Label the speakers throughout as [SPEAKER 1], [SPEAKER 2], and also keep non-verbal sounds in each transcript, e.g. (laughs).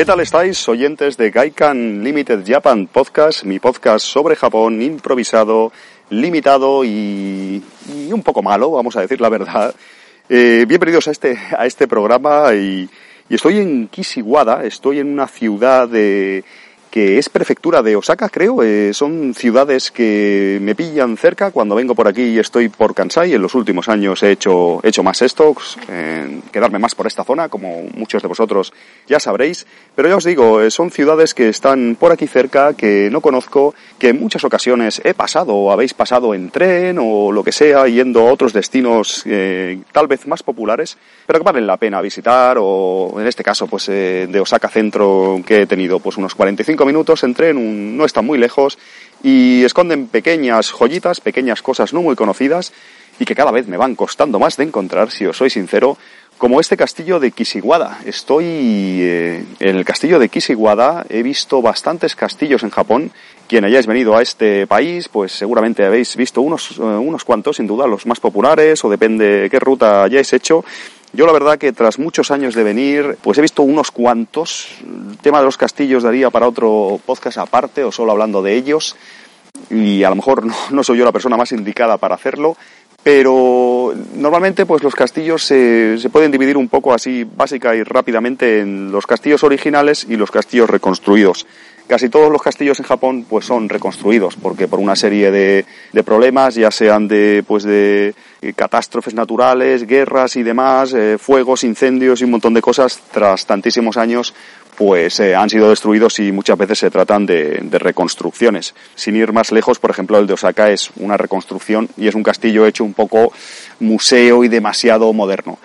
[SPEAKER 1] ¿Qué tal estáis, oyentes de Gaikan Limited Japan Podcast, mi podcast sobre Japón, improvisado, limitado y, un poco malo, vamos a decir la verdad. Eh, bienvenidos a este, a este programa y, y estoy en Kishiwada, estoy en una ciudad de, que es prefectura de Osaka, creo. Eh, son ciudades que me pillan cerca cuando vengo por aquí y estoy por Kansai. En los últimos años he hecho, he hecho más esto, quedarme más por esta zona, como muchos de vosotros ya sabréis. Pero ya os digo, eh, son ciudades que están por aquí cerca, que no conozco, que en muchas ocasiones he pasado o habéis pasado en tren o lo que sea, yendo a otros destinos eh, tal vez más populares, pero que valen la pena visitar o en este caso pues de Osaka Centro que he tenido pues unos 45 minutos entré en un, no está muy lejos y esconden pequeñas joyitas, pequeñas cosas no muy conocidas y que cada vez me van costando más de encontrar, si os soy sincero, como este castillo de Kishiwada. Estoy eh, en el castillo de Kishiwada, he visto bastantes castillos en Japón. Quien hayáis venido a este país, pues seguramente habéis visto unos, eh, unos cuantos, sin duda los más populares, o depende qué ruta hayáis hecho. Yo la verdad que tras muchos años de venir, pues he visto unos cuantos. El tema de los castillos daría para otro podcast aparte o solo hablando de ellos. Y a lo mejor no, soy yo la persona más indicada para hacerlo, pero normalmente pues los castillos se, se, pueden dividir un poco así básica y rápidamente en los castillos originales y los castillos reconstruidos. Casi todos los castillos en Japón pues son reconstruidos porque por una serie de, problemas, ya sean de pues de eh, catástrofes naturales, guerras y demás, eh, fuegos, incendios y un montón de cosas, tras tantísimos años pues eh, han sido destruidos y muchas veces se tratan de, de, reconstrucciones. Sin ir más lejos, por ejemplo, el de Osaka es una reconstrucción y es un castillo hecho un poco museo y demasiado moderno.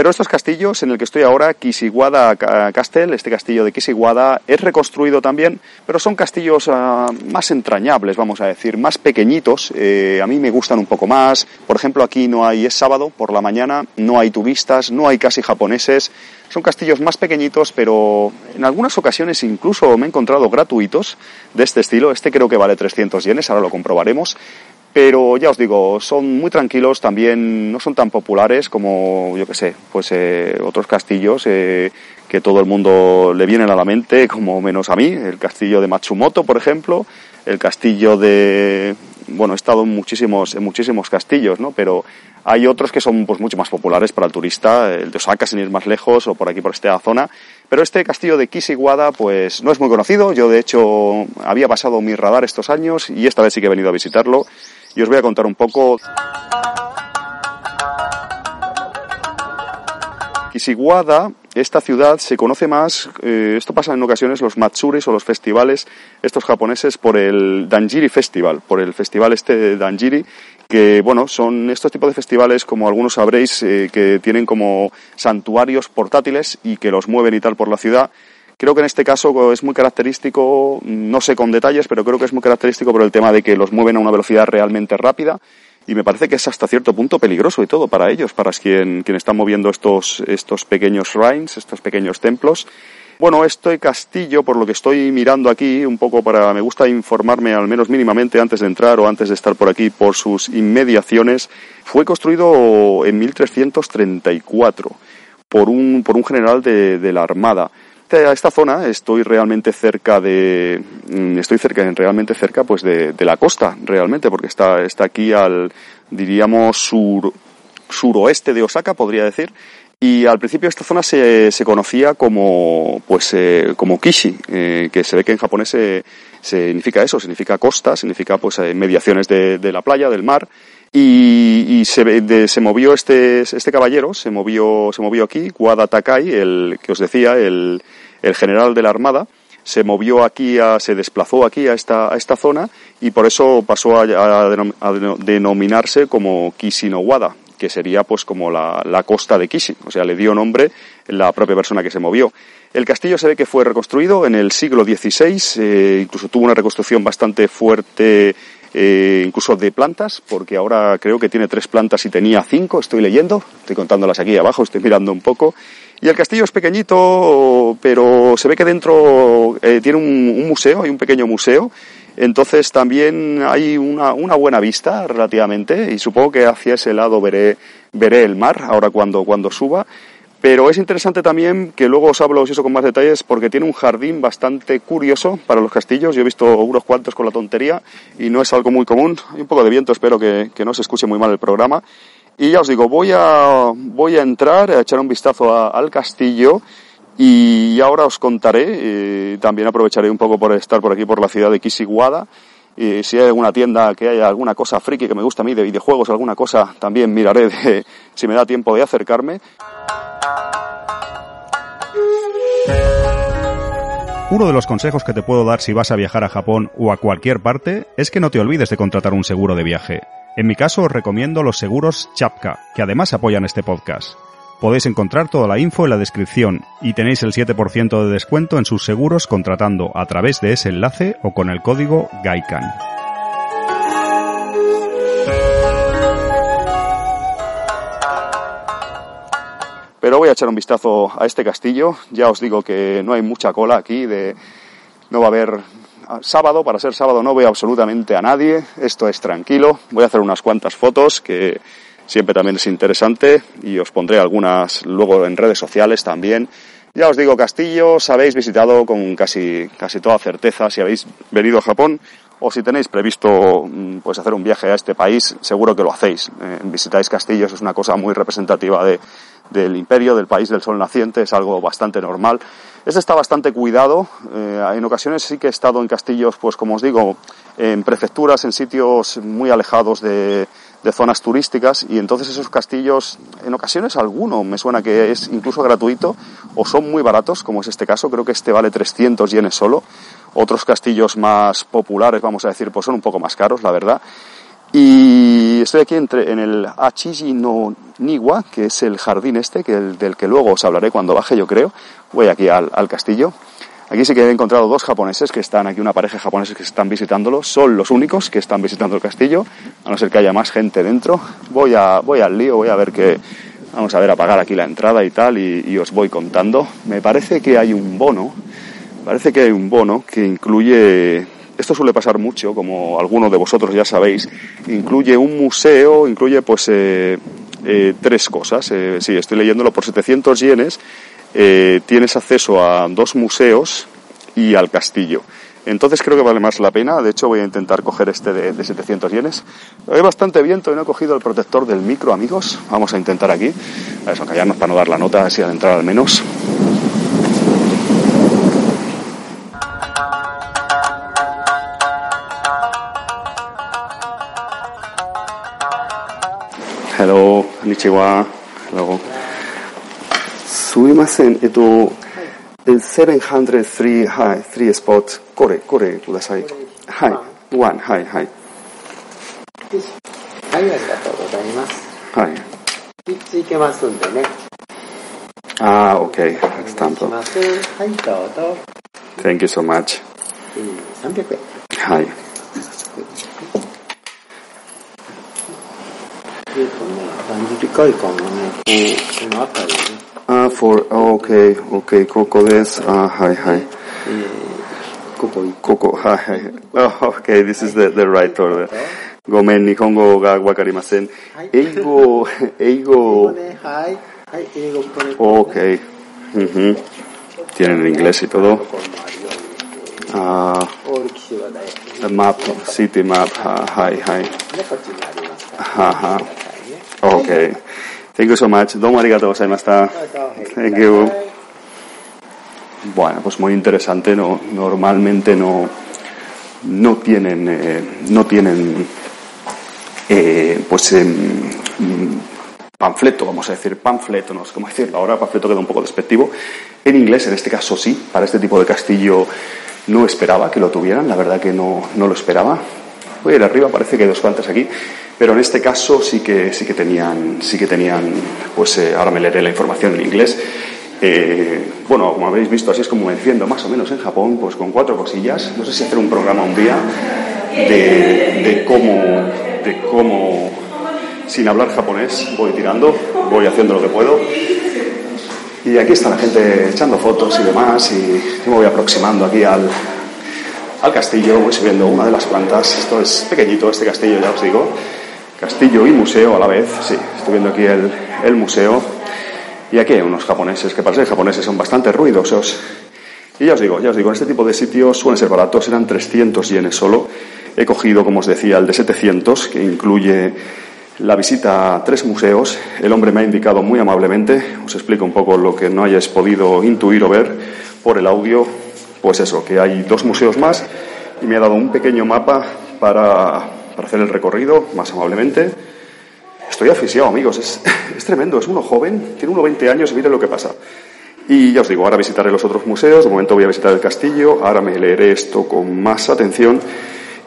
[SPEAKER 1] Pero estos castillos, en el que estoy ahora, Kishiwada Castle, este castillo de Kishiwada, es reconstruido también, pero son castillos uh, más entrañables, vamos a decir, más pequeñitos. Eh, a mí me gustan un poco más. Por ejemplo, aquí no hay, es sábado por la mañana, no hay turistas, no hay casi japoneses. Son castillos más pequeñitos, pero en algunas ocasiones incluso me he encontrado gratuitos de este estilo. Este creo que vale 300 yenes, ahora lo comprobaremos. Pero ya os digo, son muy tranquilos, también no son tan populares como, yo que sé, pues eh, otros castillos eh, que todo el mundo le vienen a la mente, (laughs) como menos a mí, el castillo de Matsumoto, por ejemplo, el castillo de, bueno, he estado en muchísimos, en muchísimos castillos, ¿no? Pero hay otros que son pues mucho más populares para el turista, el de Osaka sin ir más lejos o por aquí por esta zona. Pero este castillo de Kishiwada pues no es muy conocido, yo de hecho había pasado mi radar estos años y esta vez sí que he venido a visitarlo y os voy a contar un poco. Kishiwada, esta ciudad se conoce más, eh, esto pasa en ocasiones los matsuris o los festivales estos japoneses por el Danjiri Festival, por el festival este de Danjiri, que bueno, son estos tipos de festivales como algunos sabréis eh, que tienen como santuarios portátiles y que los mueven y tal por la ciudad Creo que en este caso es muy característico, no sé con detalles, pero creo que es muy característico por el tema de que los mueven a una velocidad realmente rápida y me parece que es hasta cierto punto peligroso y todo para ellos, para quien, quien está moviendo estos, estos pequeños shrines, estos pequeños templos. Bueno, este castillo, por lo que estoy mirando aquí, un poco para, me gusta informarme al menos mínimamente antes de entrar o antes de estar por aquí por sus inmediaciones, fue construido en 1334 por un, por un general de, de la Armada a esta zona estoy realmente cerca de mm, estoy cerca realmente cerca pues de, la costa realmente porque está está aquí al diríamos sur suroeste de Osaka podría decir. Y al principio esta zona se, se conocía como pues eh, como Kishi eh, que se ve que en japonés se, significa eso significa costa significa pues eh, mediaciones de, de la playa del mar y, se, se, movió este, este caballero, se movió, se movió aquí, Wada Takai, el que os decía, el, el general de la Armada, se movió aquí, a, se desplazó aquí a esta, a esta zona y por eso pasó a, a, denominarse como Kishinowada, que sería pues como la, la costa de Kishi, o sea, le dio nombre la propia persona que se movió. El castillo se ve que fue reconstruido en el siglo XVI, eh, incluso tuvo una reconstrucción bastante fuerte, eh, incluso de plantas, porque ahora creo que tiene tres plantas y tenía cinco, estoy leyendo, estoy contándolas aquí abajo, estoy mirando un poco. Y el castillo es pequeñito, pero se ve que dentro eh, tiene un, museo, hay un pequeño museo, entonces también hay una, una, buena vista relativamente y supongo que hacia ese lado veré, veré el mar ahora cuando, cuando suba. Pero es interesante también que luego os hablo eso con más detalles porque tiene un jardín bastante curioso para los castillos. Yo he visto unos cuantos con la tontería y no es algo muy común. Hay un poco de viento, espero que, no se escuche muy mal el programa. Y ya os digo, voy a, voy a entrar, a echar un vistazo al castillo y ahora os contaré. Eh, también aprovecharé un poco por estar por aquí, por la ciudad de Kisiguada. Y si hay alguna tienda que haya alguna cosa friki que me gusta a mí de videojuegos, alguna cosa, también miraré de, si me da tiempo de acercarme.
[SPEAKER 2] Uno de los consejos que te puedo dar si vas a viajar a Japón o a cualquier parte es que no te olvides de contratar un seguro de viaje. En mi caso os recomiendo los seguros Chapka, que además apoyan este podcast. Podéis encontrar toda la info en la descripción y tenéis el 7% de descuento en sus seguros contratando a través de ese enlace o con el código GAIKAN.
[SPEAKER 1] Pero voy a echar un vistazo a este castillo. Ya os digo que no hay mucha cola aquí, de, no va a haber sábado, para ser sábado no veo absolutamente a nadie, esto es tranquilo, voy a hacer unas cuantas fotos que siempre también es interesante y os pondré algunas luego en redes sociales también. Ya os digo, castillos habéis visitado con casi, casi toda certeza si habéis venido a Japón o si tenéis previsto mm, pues hacer un viaje a este país, seguro que lo hacéis. Eh, visitáis castillos, es una cosa muy representativa de, del imperio, del país del sol naciente, es algo bastante normal. Este está bastante cuidado, eh, en ocasiones sí que he estado en castillos, pues como os digo, en prefecturas, en sitios muy alejados de, de zonas turísticas y entonces esos castillos, en ocasiones alguno me suena que es incluso gratuito o son muy baratos, como es este caso, creo que este vale 300 yenes solo. Otros castillos más populares, vamos a decir, pues son un poco más caros, la verdad. Y estoy aquí entre, en el Achiji no Niwa, que es el jardín este, que del que luego os hablaré cuando baje, yo creo. Voy aquí al, al castillo. Aquí sí que he encontrado dos japoneses que están aquí, una pareja de japoneses que están visitándolo. Son los únicos que están visitando el castillo, a no ser que haya más gente dentro. Voy, a, voy al lío, voy a ver que. Vamos a ver, apagar aquí la entrada y tal, y, y os voy contando. Me parece que hay un bono, parece que hay un bono que incluye esto suele pasar mucho, como algunos de vosotros ya sabéis. Incluye un museo, incluye pues eh, eh, tres cosas. Eh, sí, estoy leyéndolo por 700 yenes eh, tienes acceso a dos museos y al castillo. Entonces creo que vale más la pena. De hecho, voy a intentar coger este de, de 700 yenes. Hay bastante viento y no he cogido el protector del micro, amigos. Vamos a intentar aquí. A eso, callarnos para no dar la nota, así al entrar al menos. Konnichiwa. Hello. すみません、えっと、703、はい、3スポット、これ、これください。はい、1、はい、はい。はい、
[SPEAKER 3] ありがとうございます。
[SPEAKER 1] はい。
[SPEAKER 3] 3ついけますんでね。
[SPEAKER 1] ああ、OK。スタンプ。
[SPEAKER 3] はい、どうぞ。
[SPEAKER 1] Thank you so much。
[SPEAKER 3] 300円。
[SPEAKER 1] はい。
[SPEAKER 3] えっとね、万事理解館がね、こう、この辺りね。
[SPEAKER 1] Ah, for, oh, okay, okay, ここです。あ、はいはい。
[SPEAKER 3] ここ、
[SPEAKER 1] ここ、はいはい。Oh, okay, this is the, the right order. ごめん、日本語がわかりません。英語、英語。
[SPEAKER 3] はい。はい、英語これ。
[SPEAKER 1] Okay. Uh -huh. Tienen inglés y todo. Ah, map, city map, はいはい。はは。Okay. Thank you so much. Domo arigato gozaimashita. Thank you. Bueno, pues muy interesante. No, normalmente no, no tienen, eh, no tienen, eh, pues, eh, panfleto, vamos a decir, panfleto, no sé cómo decirlo ahora, panfleto queda un poco despectivo. En inglés, en este caso sí, para este tipo de castillo no esperaba que lo tuvieran, la verdad que no, no lo esperaba. voy a ir arriba, parece que hay dos cuantas aquí, pero en este caso sí que, sí que tenían, sí que tenían, pues eh, ahora me leeré la información en inglés. Eh, bueno, como habéis visto, así es como me defiendo más o menos en Japón, pues con cuatro cosillas. No sé si hacer un programa un día de, de cómo, de cómo, sin hablar japonés, voy tirando, voy haciendo lo que puedo. Y aquí está la gente echando fotos y demás, y yo me voy aproximando aquí al, al castillo, voy subiendo una de las plantas. Esto es pequeñito, este castillo, ya os digo. Castillo y museo a la vez, sí, estoy viendo aquí el, el museo. Y aquí hay unos japoneses que para japoneses son bastante ruidosos. Y ya os digo, ya os digo, en este tipo de sitios suelen ser baratos, eran 300 yenes solo. He cogido, como os decía, el de 700, que incluye la visita a tres museos. El hombre me ha indicado muy amablemente, os explico un poco lo que no hayáis podido intuir o ver por el audio, pues eso, que hay dos museos más y me ha dado un pequeño mapa para, hacer el recorrido, más amablemente. Estoy asfixiado, amigos, es, (laughs) es tremendo, es uno joven, tiene uno 20 años y mire lo que pasa. Y ya os digo, ahora visitaré los otros museos, de momento voy a visitar el castillo, ahora me leeré esto con más atención.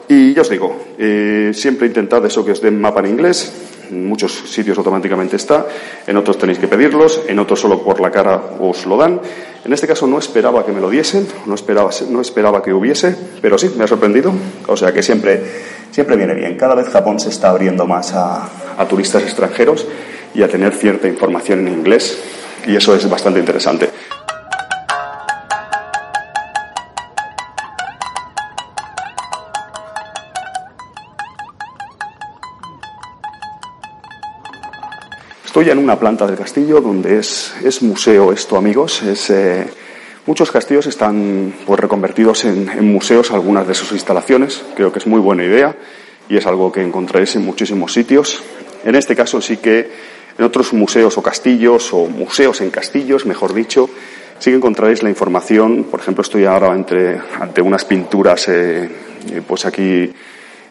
[SPEAKER 1] Y ya os digo, eh, siempre intentad eso que os den mapa en inglés. En muchos sitios automáticamente está, en otros tenéis que pedirlos, en otros solo por la cara os lo dan. En este caso no esperaba que me lo diesen, no esperaba, no esperaba que hubiese, pero sí, me ha sorprendido. O sea que siempre, siempre viene bien. Cada vez Japón se está abriendo más a, a turistas extranjeros y a tener cierta información en inglés, y eso es bastante interesante. Estoy en una planta del castillo donde es, es museo esto, amigos. Es, eh, muchos castillos están pues, reconvertidos en, museos, algunas de sus instalaciones. Creo que es muy buena idea y es algo que encontraréis en muchísimos sitios. En este caso sí que en otros museos o castillos, o museos en castillos, mejor dicho, sí que encontraréis la información. Por ejemplo, estoy ahora entre, ante unas pinturas, eh, pues aquí,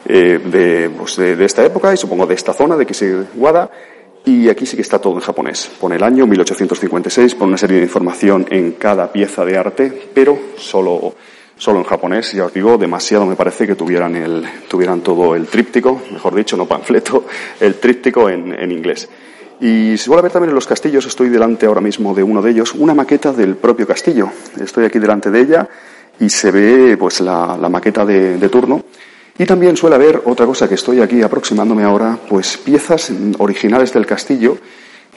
[SPEAKER 1] eh, de, pues de, de, esta época y supongo de esta zona, de Kishiwada. Y aquí sí que está todo en japonés. Pone el año 1856, pone una serie de información en cada pieza de arte, pero solo, solo en japonés. Ya os digo, demasiado me parece que tuvieran, el, tuvieran todo el tríptico, mejor dicho, no panfleto, el tríptico en, en inglés. Y se suele ver también en los castillos, estoy delante ahora mismo de uno de ellos, una maqueta del propio castillo. Estoy aquí delante de ella y se ve pues la, la maqueta de, de, turno. Y también suele haber otra cosa que estoy aquí aproximándome ahora, pues piezas originales del castillo,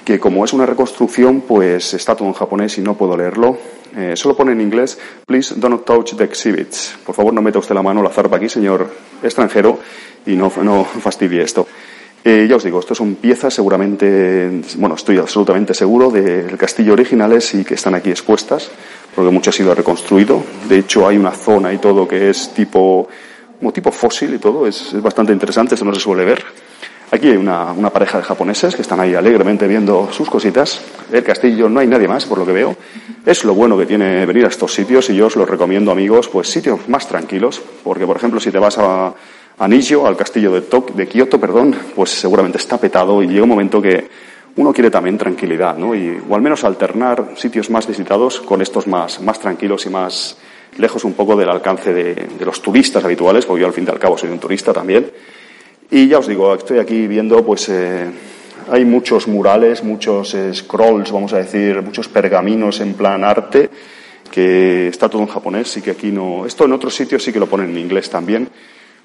[SPEAKER 1] que como es una reconstrucción, pues está todo en japonés y no puedo leerlo. Eh, solo pone en inglés, please don't touch the exhibits. Por favor, no meta usted la mano la zarpa aquí, señor extranjero, y no, no fastidie esto. Eh, ya os digo, estos son piezas seguramente, bueno, estoy absolutamente seguro del castillo originales y que están aquí expuestas, porque mucho ha sido reconstruido. De hecho, hay una zona y todo que es tipo, como tipo fósil y todo, es, es bastante interesante, eso no se suele ver. Aquí hay una, una, pareja de japoneses que están ahí alegremente viendo sus cositas. El castillo no hay nadie más, por lo que veo. Es lo bueno que tiene venir a estos sitios y yo os los recomiendo, amigos, pues sitios más tranquilos, porque, por ejemplo, si te vas a a Nijo, al castillo de, Tok, de Kioto, perdón, pues seguramente está petado y llega un momento que uno quiere también tranquilidad, ¿no? Y, o al menos alternar sitios más visitados con estos más, más tranquilos y más lejos un poco del alcance de, los turistas habituales, porque yo al fin y al cabo soy un turista también. Y ya os digo, estoy aquí viendo, pues, eh, hay muchos murales, muchos eh, scrolls, vamos a decir, muchos pergaminos en plan arte, que está todo en japonés y que aquí no. Esto en otros sitios sí que lo ponen en inglés también.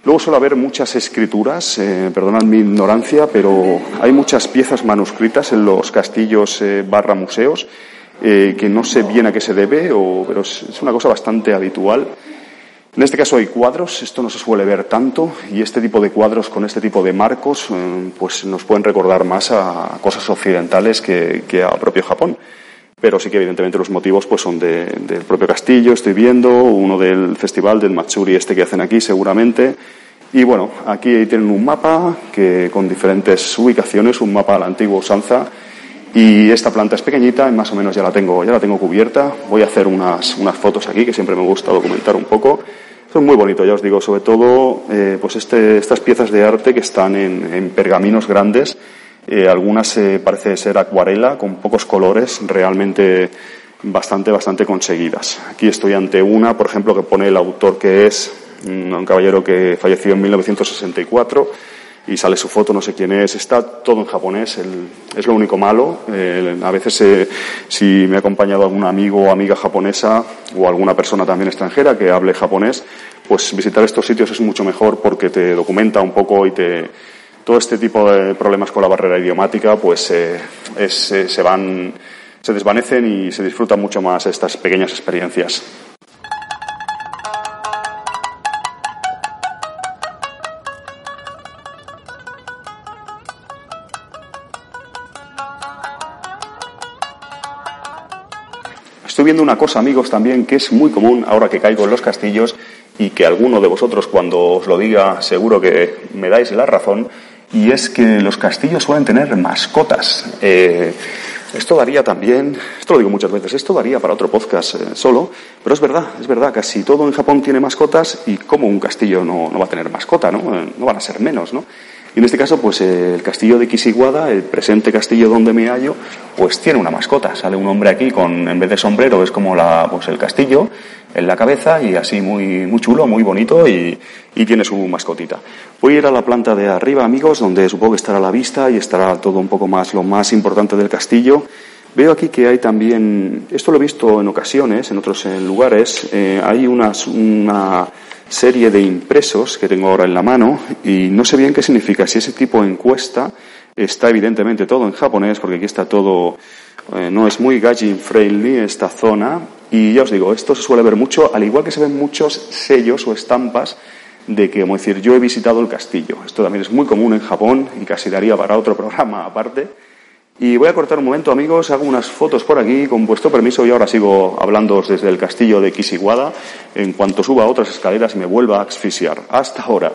[SPEAKER 1] Luego suele haber muchas escrituras, eh, perdonad mi ignorancia, pero hay muchas piezas manuscritas en los castillos eh, barra museos eh, que no sé bien a qué se debe, pero es, es, una cosa bastante habitual. En este caso hay cuadros, esto no se suele ver tanto, y este tipo de cuadros con este tipo de marcos eh, pues nos pueden recordar más a cosas occidentales que, que a propio Japón pero sí que evidentemente los motivos pues son de, del propio castillo, estoy viendo, uno del festival del Matsuri este que hacen aquí seguramente. Y bueno, aquí tienen un mapa que con diferentes ubicaciones, un mapa a la antigua usanza. Y esta planta es pequeñita, más o menos ya la tengo, ya la tengo cubierta. Voy a hacer unas, unas fotos aquí, que siempre me gusta documentar un poco. Son muy bonitos, ya os digo, sobre todo eh, pues este, estas piezas de arte que están en, en pergaminos grandes eh, algunas eh, parece ser acuarela con pocos colores, realmente bastante, bastante conseguidas. Aquí estoy ante una, por ejemplo, que pone el autor que es un caballero que falleció en 1964 y sale su foto, no sé quién es, está todo en japonés, es lo único malo. a veces, eh, si me ha acompañado algún amigo o amiga japonesa o alguna persona también extranjera que hable japonés, pues visitar estos sitios es mucho mejor porque te documenta un poco y te. Todo este tipo de problemas con la barrera idiomática, pues eh, eh, se van, se desvanecen y se disfrutan mucho más estas pequeñas experiencias. Viendo una cosa, amigos, también que es muy común ahora que caigo en los castillos y que alguno de vosotros cuando os lo diga seguro que me dais la razón, y es que los castillos suelen tener mascotas. Eh, esto daría también, esto lo digo muchas veces, esto daría para otro podcast eh, solo, pero es verdad, es verdad, casi todo en Japón tiene mascotas y como un castillo no, no va a tener mascota, ¿no? Eh, no van a ser menos, ¿no? Y en este caso, pues el castillo de Kisiguada, el presente castillo donde me hallo, pues tiene una mascota. Sale un hombre aquí con, en vez de sombrero, es como la, pues el castillo en la cabeza y así muy, muy chulo, muy bonito y, y tiene su mascotita. Voy a ir a la planta de arriba, amigos, donde supongo que estará la vista y estará todo un poco más, lo más importante del castillo. Veo aquí que hay también, esto lo he visto en ocasiones, en otros lugares, eh, hay una, serie de impresos que tengo ahora en la mano y no sé bien qué significa. Si ese tipo de encuesta está evidentemente todo en japonés, porque aquí está todo, eh, no es muy gajin friendly esta zona. Y ya os digo, esto se suele ver mucho, al igual que se ven muchos sellos o estampas de que, como decir, yo he visitado el castillo. Esto también es muy común en Japón y casi daría para otro (laughs) programa aparte. Y voy a cortar un momento, amigos, hago unas fotos por aquí, con vuestro permiso, y ahora sigo hablando desde el castillo de Kisiguada, en cuanto suba a otras escaleras y me vuelva a asfixiar. Hasta ahora.